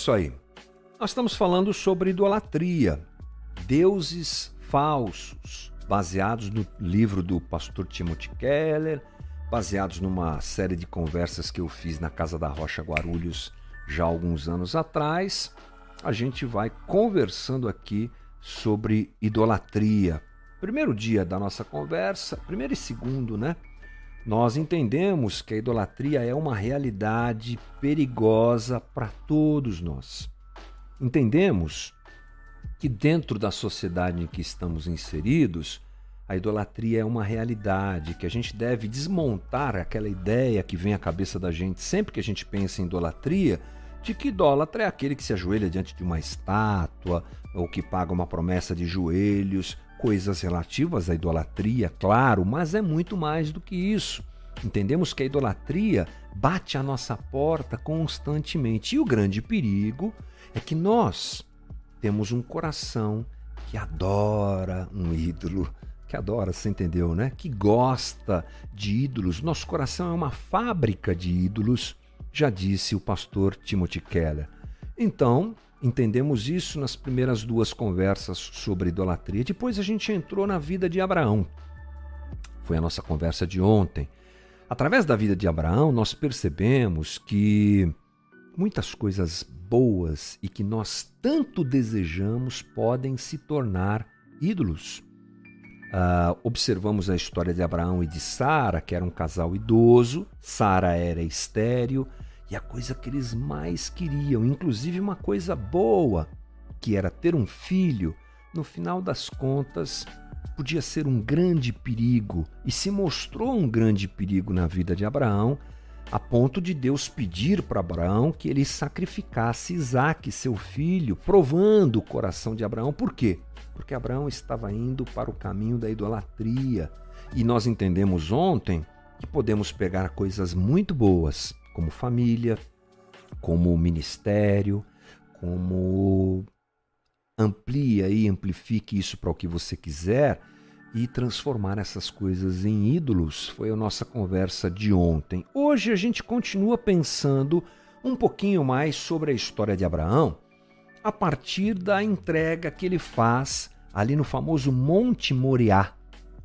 Isso aí. Nós estamos falando sobre idolatria, deuses falsos, baseados no livro do pastor Timothy Keller, baseados numa série de conversas que eu fiz na Casa da Rocha Guarulhos já alguns anos atrás. A gente vai conversando aqui sobre idolatria. Primeiro dia da nossa conversa, primeiro e segundo, né? Nós entendemos que a idolatria é uma realidade perigosa para todos nós. Entendemos que dentro da sociedade em que estamos inseridos, a idolatria é uma realidade, que a gente deve desmontar aquela ideia que vem à cabeça da gente sempre que a gente pensa em idolatria, de que idólatra é aquele que se ajoelha diante de uma estátua ou que paga uma promessa de joelhos coisas relativas à idolatria, claro, mas é muito mais do que isso. Entendemos que a idolatria bate à nossa porta constantemente. E o grande perigo é que nós temos um coração que adora um ídolo, que adora, você entendeu, né? Que gosta de ídolos. Nosso coração é uma fábrica de ídolos, já disse o pastor Timothy Keller. Então, Entendemos isso nas primeiras duas conversas sobre idolatria. Depois a gente entrou na vida de Abraão. Foi a nossa conversa de ontem. Através da vida de Abraão, nós percebemos que muitas coisas boas e que nós tanto desejamos podem se tornar ídolos. Uh, observamos a história de Abraão e de Sara, que era um casal idoso. Sara era estéril e a coisa que eles mais queriam, inclusive uma coisa boa, que era ter um filho, no final das contas podia ser um grande perigo e se mostrou um grande perigo na vida de Abraão, a ponto de Deus pedir para Abraão que ele sacrificasse Isaac, seu filho, provando o coração de Abraão. Por quê? Porque Abraão estava indo para o caminho da idolatria. E nós entendemos ontem que podemos pegar coisas muito boas como família, como ministério, como amplia e amplifique isso para o que você quiser e transformar essas coisas em ídolos. Foi a nossa conversa de ontem. Hoje a gente continua pensando um pouquinho mais sobre a história de Abraão a partir da entrega que ele faz ali no famoso Monte Moriá.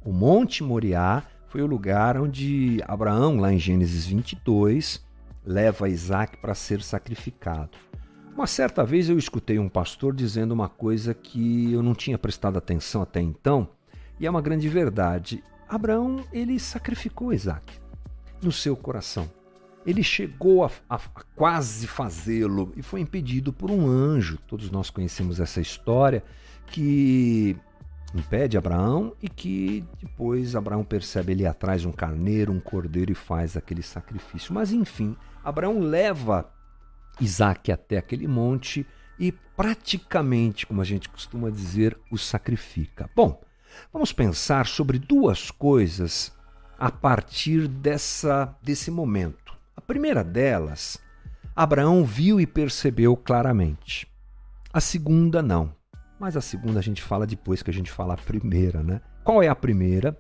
O Monte Moriá foi o lugar onde Abraão, lá em Gênesis 22, leva Isaac para ser sacrificado. Uma certa vez eu escutei um pastor dizendo uma coisa que eu não tinha prestado atenção até então, e é uma grande verdade. Abraão, ele sacrificou Isaac no seu coração. Ele chegou a, a, a quase fazê-lo e foi impedido por um anjo. Todos nós conhecemos essa história que impede Abraão e que depois Abraão percebe ele atrás um carneiro, um cordeiro e faz aquele sacrifício. Mas enfim, Abraão leva Isaac até aquele monte e praticamente, como a gente costuma dizer, o sacrifica. Bom, vamos pensar sobre duas coisas a partir dessa desse momento. A primeira delas, Abraão viu e percebeu claramente. A segunda não. Mas a segunda a gente fala depois que a gente fala a primeira, né? Qual é a primeira?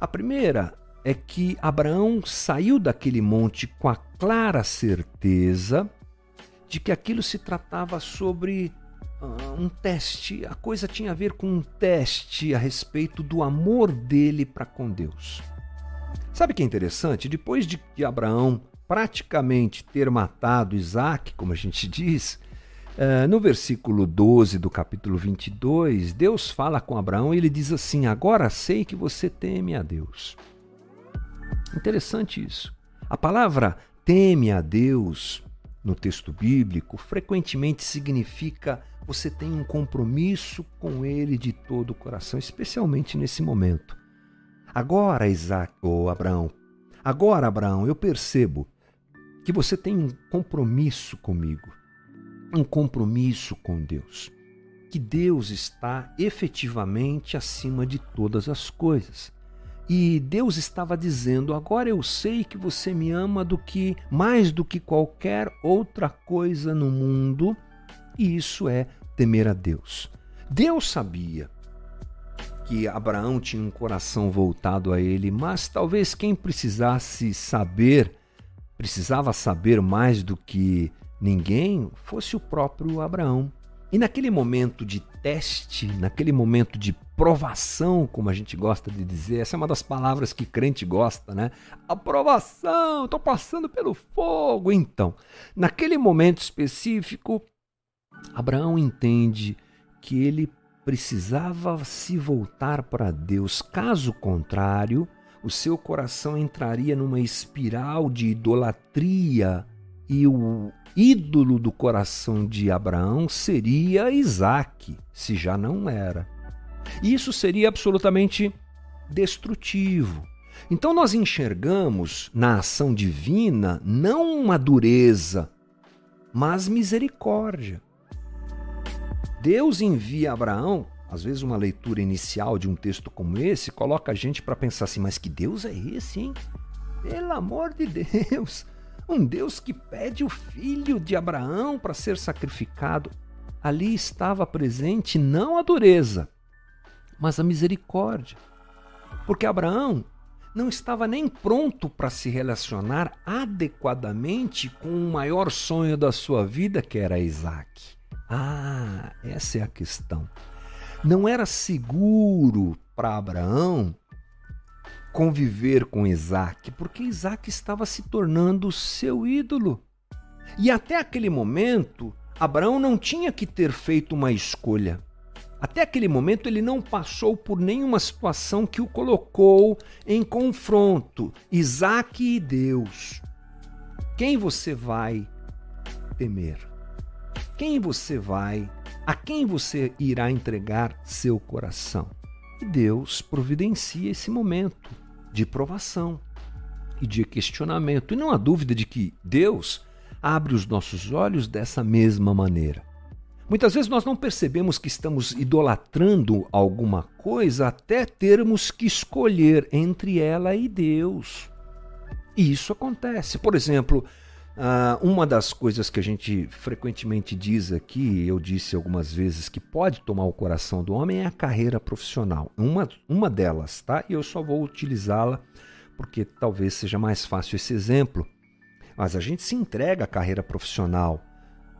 A primeira é que Abraão saiu daquele monte com a clara certeza de que aquilo se tratava sobre uh, um teste, a coisa tinha a ver com um teste a respeito do amor dele para com Deus. Sabe o que é interessante? Depois de Abraão praticamente ter matado Isaac, como a gente diz, Uh, no versículo 12 do capítulo 22, Deus fala com Abraão e ele diz assim: Agora sei que você teme a Deus. Interessante isso. A palavra teme a Deus no texto bíblico frequentemente significa você tem um compromisso com ele de todo o coração, especialmente nesse momento. Agora, Isaac, ou Abraão, agora, Abraão, eu percebo que você tem um compromisso comigo um compromisso com Deus. Que Deus está efetivamente acima de todas as coisas. E Deus estava dizendo: agora eu sei que você me ama do que mais do que qualquer outra coisa no mundo, e isso é temer a Deus. Deus sabia que Abraão tinha um coração voltado a ele, mas talvez quem precisasse saber, precisava saber mais do que ninguém fosse o próprio Abraão. E naquele momento de teste, naquele momento de provação, como a gente gosta de dizer, essa é uma das palavras que crente gosta, né? Aprovação, estou passando pelo fogo. Então, naquele momento específico, Abraão entende que ele precisava se voltar para Deus, caso contrário, o seu coração entraria numa espiral de idolatria e o ídolo do coração de Abraão seria Isaac, se já não era. E isso seria absolutamente destrutivo. Então nós enxergamos na ação divina não uma dureza, mas misericórdia. Deus envia Abraão, às vezes uma leitura inicial de um texto como esse coloca a gente para pensar assim, mas que Deus é esse, hein? Pelo amor de Deus! Um Deus que pede o filho de Abraão para ser sacrificado. Ali estava presente não a dureza, mas a misericórdia. Porque Abraão não estava nem pronto para se relacionar adequadamente com o maior sonho da sua vida, que era Isaac. Ah, essa é a questão. Não era seguro para Abraão conviver com Isaac, porque Isaac estava se tornando seu ídolo. E até aquele momento, Abraão não tinha que ter feito uma escolha. Até aquele momento, ele não passou por nenhuma situação que o colocou em confronto. Isaac e Deus. Quem você vai temer? Quem você vai, a quem você irá entregar seu coração? E Deus providencia esse momento de provação e de questionamento. E não há dúvida de que Deus abre os nossos olhos dessa mesma maneira. Muitas vezes nós não percebemos que estamos idolatrando alguma coisa até termos que escolher entre ela e Deus. E isso acontece. Por exemplo, ah, uma das coisas que a gente frequentemente diz aqui, eu disse algumas vezes que pode tomar o coração do homem é a carreira profissional. Uma, uma delas, tá? E eu só vou utilizá-la porque talvez seja mais fácil esse exemplo. Mas a gente se entrega à carreira profissional.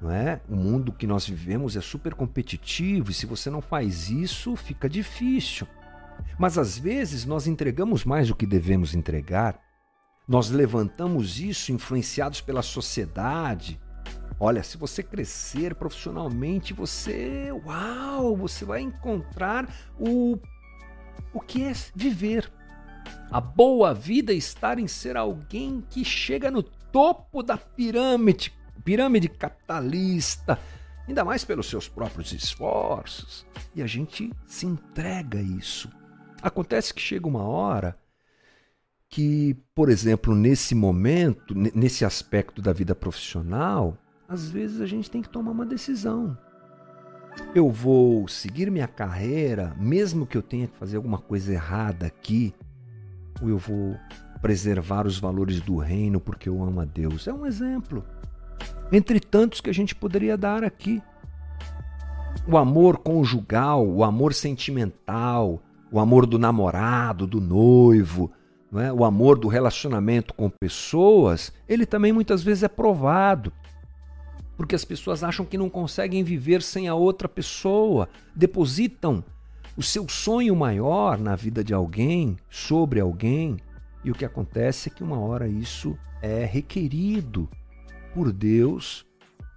Não é? O mundo que nós vivemos é super competitivo e se você não faz isso, fica difícil. Mas às vezes nós entregamos mais do que devemos entregar nós levantamos isso influenciados pela sociedade. Olha, se você crescer profissionalmente, você, uau, você vai encontrar o o que é viver. A boa vida estar em ser alguém que chega no topo da pirâmide, pirâmide capitalista, ainda mais pelos seus próprios esforços. E a gente se entrega a isso. Acontece que chega uma hora que, por exemplo, nesse momento, nesse aspecto da vida profissional, às vezes a gente tem que tomar uma decisão. Eu vou seguir minha carreira, mesmo que eu tenha que fazer alguma coisa errada aqui, ou eu vou preservar os valores do reino porque eu amo a Deus. É um exemplo. Entre tantos que a gente poderia dar aqui. O amor conjugal, o amor sentimental, o amor do namorado, do noivo, é? o amor do relacionamento com pessoas, ele também muitas vezes é provado. Porque as pessoas acham que não conseguem viver sem a outra pessoa, depositam o seu sonho maior na vida de alguém, sobre alguém, e o que acontece é que uma hora isso é requerido por Deus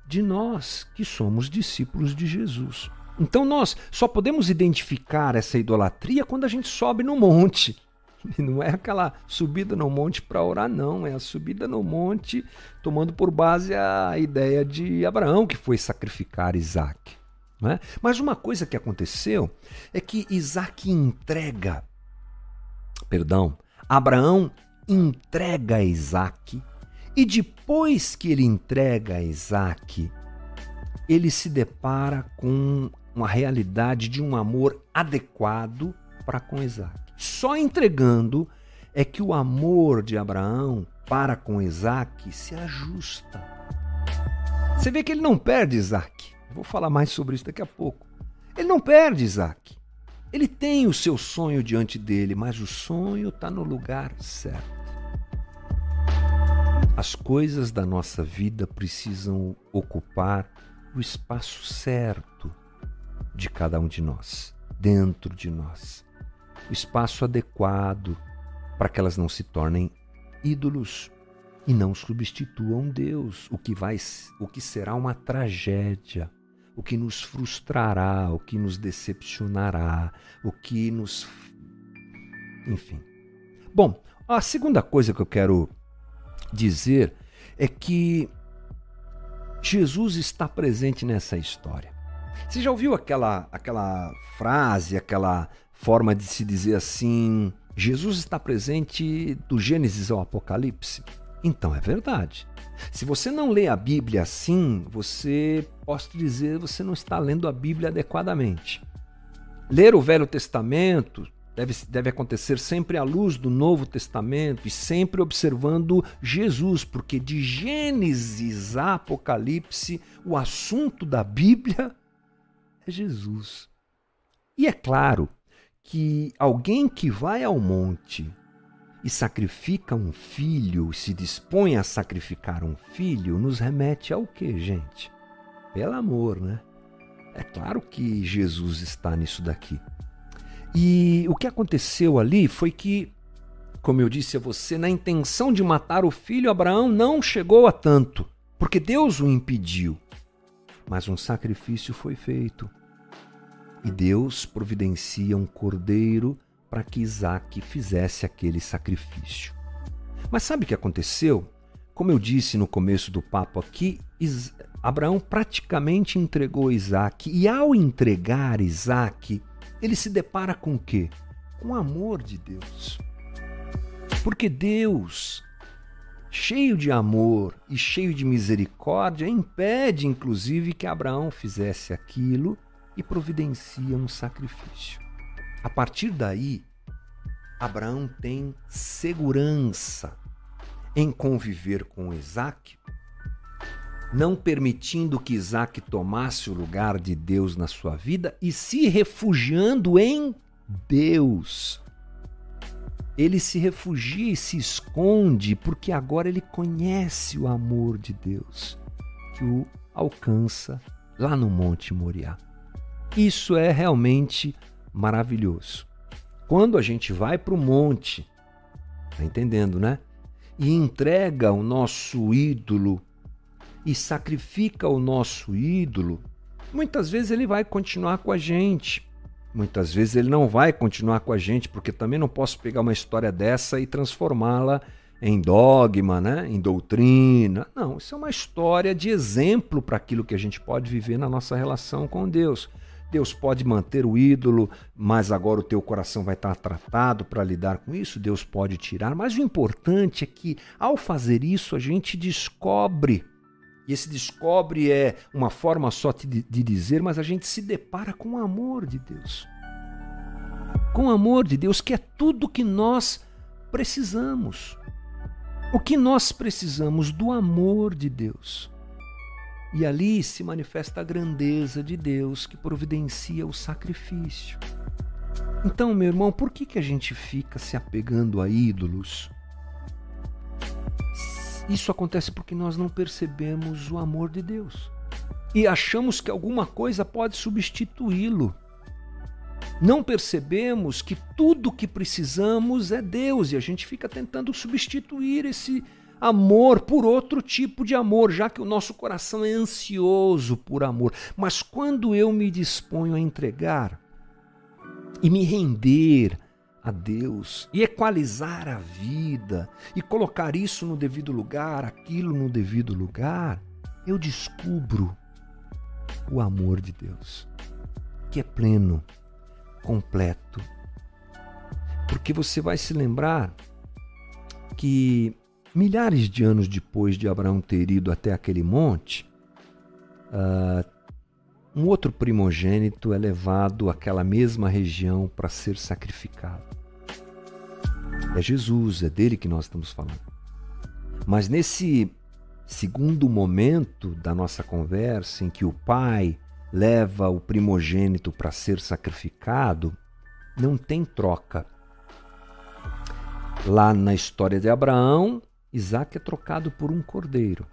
de nós que somos discípulos de Jesus. Então nós só podemos identificar essa idolatria quando a gente sobe no monte. Não é aquela subida no monte para orar, não. É a subida no monte tomando por base a ideia de Abraão, que foi sacrificar Isaac. Né? Mas uma coisa que aconteceu é que Isaac entrega, perdão, Abraão entrega Isaac, e depois que ele entrega Isaac, ele se depara com uma realidade de um amor adequado para com Isaac. Só entregando é que o amor de Abraão para com Isaac se ajusta. Você vê que ele não perde Isaac. Vou falar mais sobre isso daqui a pouco. Ele não perde Isaac. Ele tem o seu sonho diante dele, mas o sonho está no lugar certo. As coisas da nossa vida precisam ocupar o espaço certo de cada um de nós, dentro de nós. O espaço adequado para que elas não se tornem ídolos e não substituam Deus, o que vai o que será uma tragédia, o que nos frustrará, o que nos decepcionará, o que nos enfim. Bom, a segunda coisa que eu quero dizer é que Jesus está presente nessa história. Você já ouviu aquela aquela frase, aquela forma de se dizer assim, Jesus está presente do Gênesis ao Apocalipse? Então é verdade. Se você não lê a Bíblia assim, você posso dizer, você não está lendo a Bíblia adequadamente. Ler o Velho Testamento deve, deve acontecer sempre à luz do Novo Testamento e sempre observando Jesus, porque de Gênesis a Apocalipse, o assunto da Bíblia é Jesus. E é claro que alguém que vai ao monte e sacrifica um filho, se dispõe a sacrificar um filho, nos remete ao que, gente? Pelo amor, né? É claro que Jesus está nisso daqui. E o que aconteceu ali foi que, como eu disse a você, na intenção de matar o filho, Abraão não chegou a tanto, porque Deus o impediu. Mas um sacrifício foi feito. E Deus providencia um cordeiro para que Isaac fizesse aquele sacrifício. Mas sabe o que aconteceu? Como eu disse no começo do papo aqui, Abraão praticamente entregou Isaac, e ao entregar Isaac, ele se depara com o quê? Com o amor de Deus. Porque Deus, cheio de amor e cheio de misericórdia, impede inclusive que Abraão fizesse aquilo e providencia um sacrifício. A partir daí, Abraão tem segurança em conviver com Isaac, não permitindo que Isaac tomasse o lugar de Deus na sua vida e se refugiando em Deus. Ele se refugia e se esconde porque agora ele conhece o amor de Deus que o alcança lá no Monte Moriá. Isso é realmente maravilhoso. Quando a gente vai para o monte, tá entendendo, né? E entrega o nosso ídolo e sacrifica o nosso ídolo, muitas vezes ele vai continuar com a gente. Muitas vezes ele não vai continuar com a gente, porque também não posso pegar uma história dessa e transformá-la em dogma, né? em doutrina. Não, isso é uma história de exemplo para aquilo que a gente pode viver na nossa relação com Deus. Deus pode manter o ídolo, mas agora o teu coração vai estar tratado para lidar com isso. Deus pode tirar, mas o importante é que ao fazer isso a gente descobre e esse descobre é uma forma só de, dizer, mas a gente se depara com o amor de Deus. Com o amor de Deus, que é tudo que nós precisamos. O que nós precisamos do amor de Deus. E ali se manifesta a grandeza de Deus que providencia o sacrifício. Então, meu irmão, por que, que a gente fica se apegando a ídolos? Isso acontece porque nós não percebemos o amor de Deus e achamos que alguma coisa pode substituí-lo. Não percebemos que tudo que precisamos é Deus e a gente fica tentando substituir esse amor por outro tipo de amor, já que o nosso coração é ansioso por amor. Mas quando eu me disponho a entregar e me render a Deus e equalizar a vida e colocar isso no devido lugar, aquilo no devido lugar, eu descubro o amor de Deus, que é pleno, completo. Porque você vai se lembrar que milhares de anos depois de Abraão ter ido até aquele monte, uh, um outro primogênito é levado àquela mesma região para ser sacrificado. É Jesus, é dele que nós estamos falando. Mas nesse segundo momento da nossa conversa, em que o pai leva o primogênito para ser sacrificado, não tem troca. Lá na história de Abraão, Isaac é trocado por um cordeiro.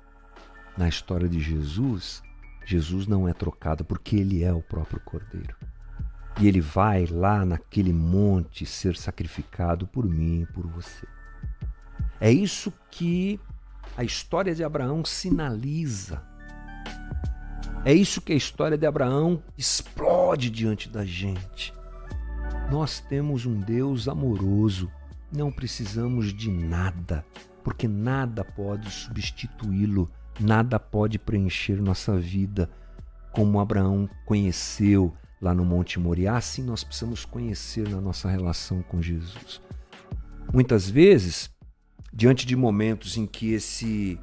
Na história de Jesus, Jesus não é trocado porque ele é o próprio cordeiro. E ele vai lá naquele monte ser sacrificado por mim e por você. É isso que a história de Abraão sinaliza. É isso que a história de Abraão explode diante da gente. Nós temos um Deus amoroso, não precisamos de nada, porque nada pode substituí-lo, nada pode preencher nossa vida como Abraão conheceu lá no Monte Moriá, assim nós precisamos conhecer na nossa relação com Jesus. Muitas vezes, diante de momentos em que esse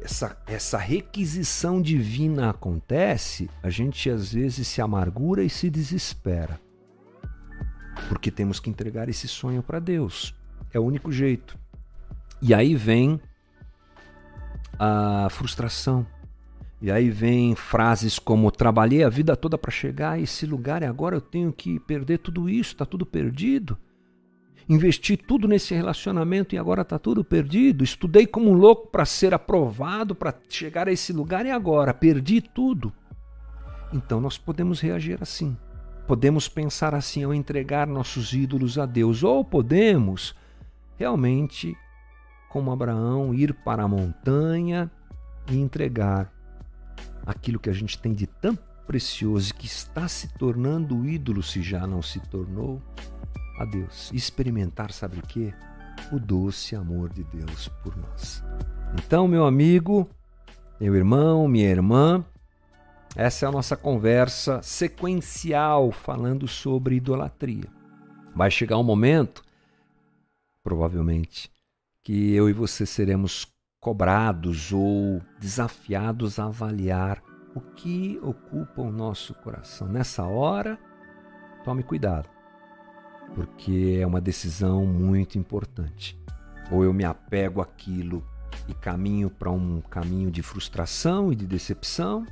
essa, essa requisição divina acontece, a gente às vezes se amargura e se desespera. Porque temos que entregar esse sonho para Deus. É o único jeito. E aí vem a frustração. E aí vem frases como trabalhei a vida toda para chegar a esse lugar e agora eu tenho que perder tudo isso, está tudo perdido. Investi tudo nesse relacionamento e agora está tudo perdido. Estudei como um louco para ser aprovado, para chegar a esse lugar e agora perdi tudo. Então nós podemos reagir assim. Podemos pensar assim ao entregar nossos ídolos a Deus, ou podemos realmente, como Abraão, ir para a montanha e entregar aquilo que a gente tem de tão precioso que está se tornando ídolo se já não se tornou a Deus. Experimentar, sabe o que? O doce amor de Deus por nós. Então, meu amigo, meu irmão, minha irmã, essa é a nossa conversa sequencial falando sobre idolatria. Vai chegar um momento, provavelmente, que eu e você seremos cobrados ou desafiados a avaliar o que ocupa o nosso coração. Nessa hora, tome cuidado, porque é uma decisão muito importante. Ou eu me apego àquilo e caminho para um caminho de frustração e de decepção,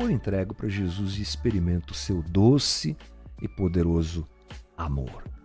ou entrego para Jesus e experimento o seu doce e poderoso amor.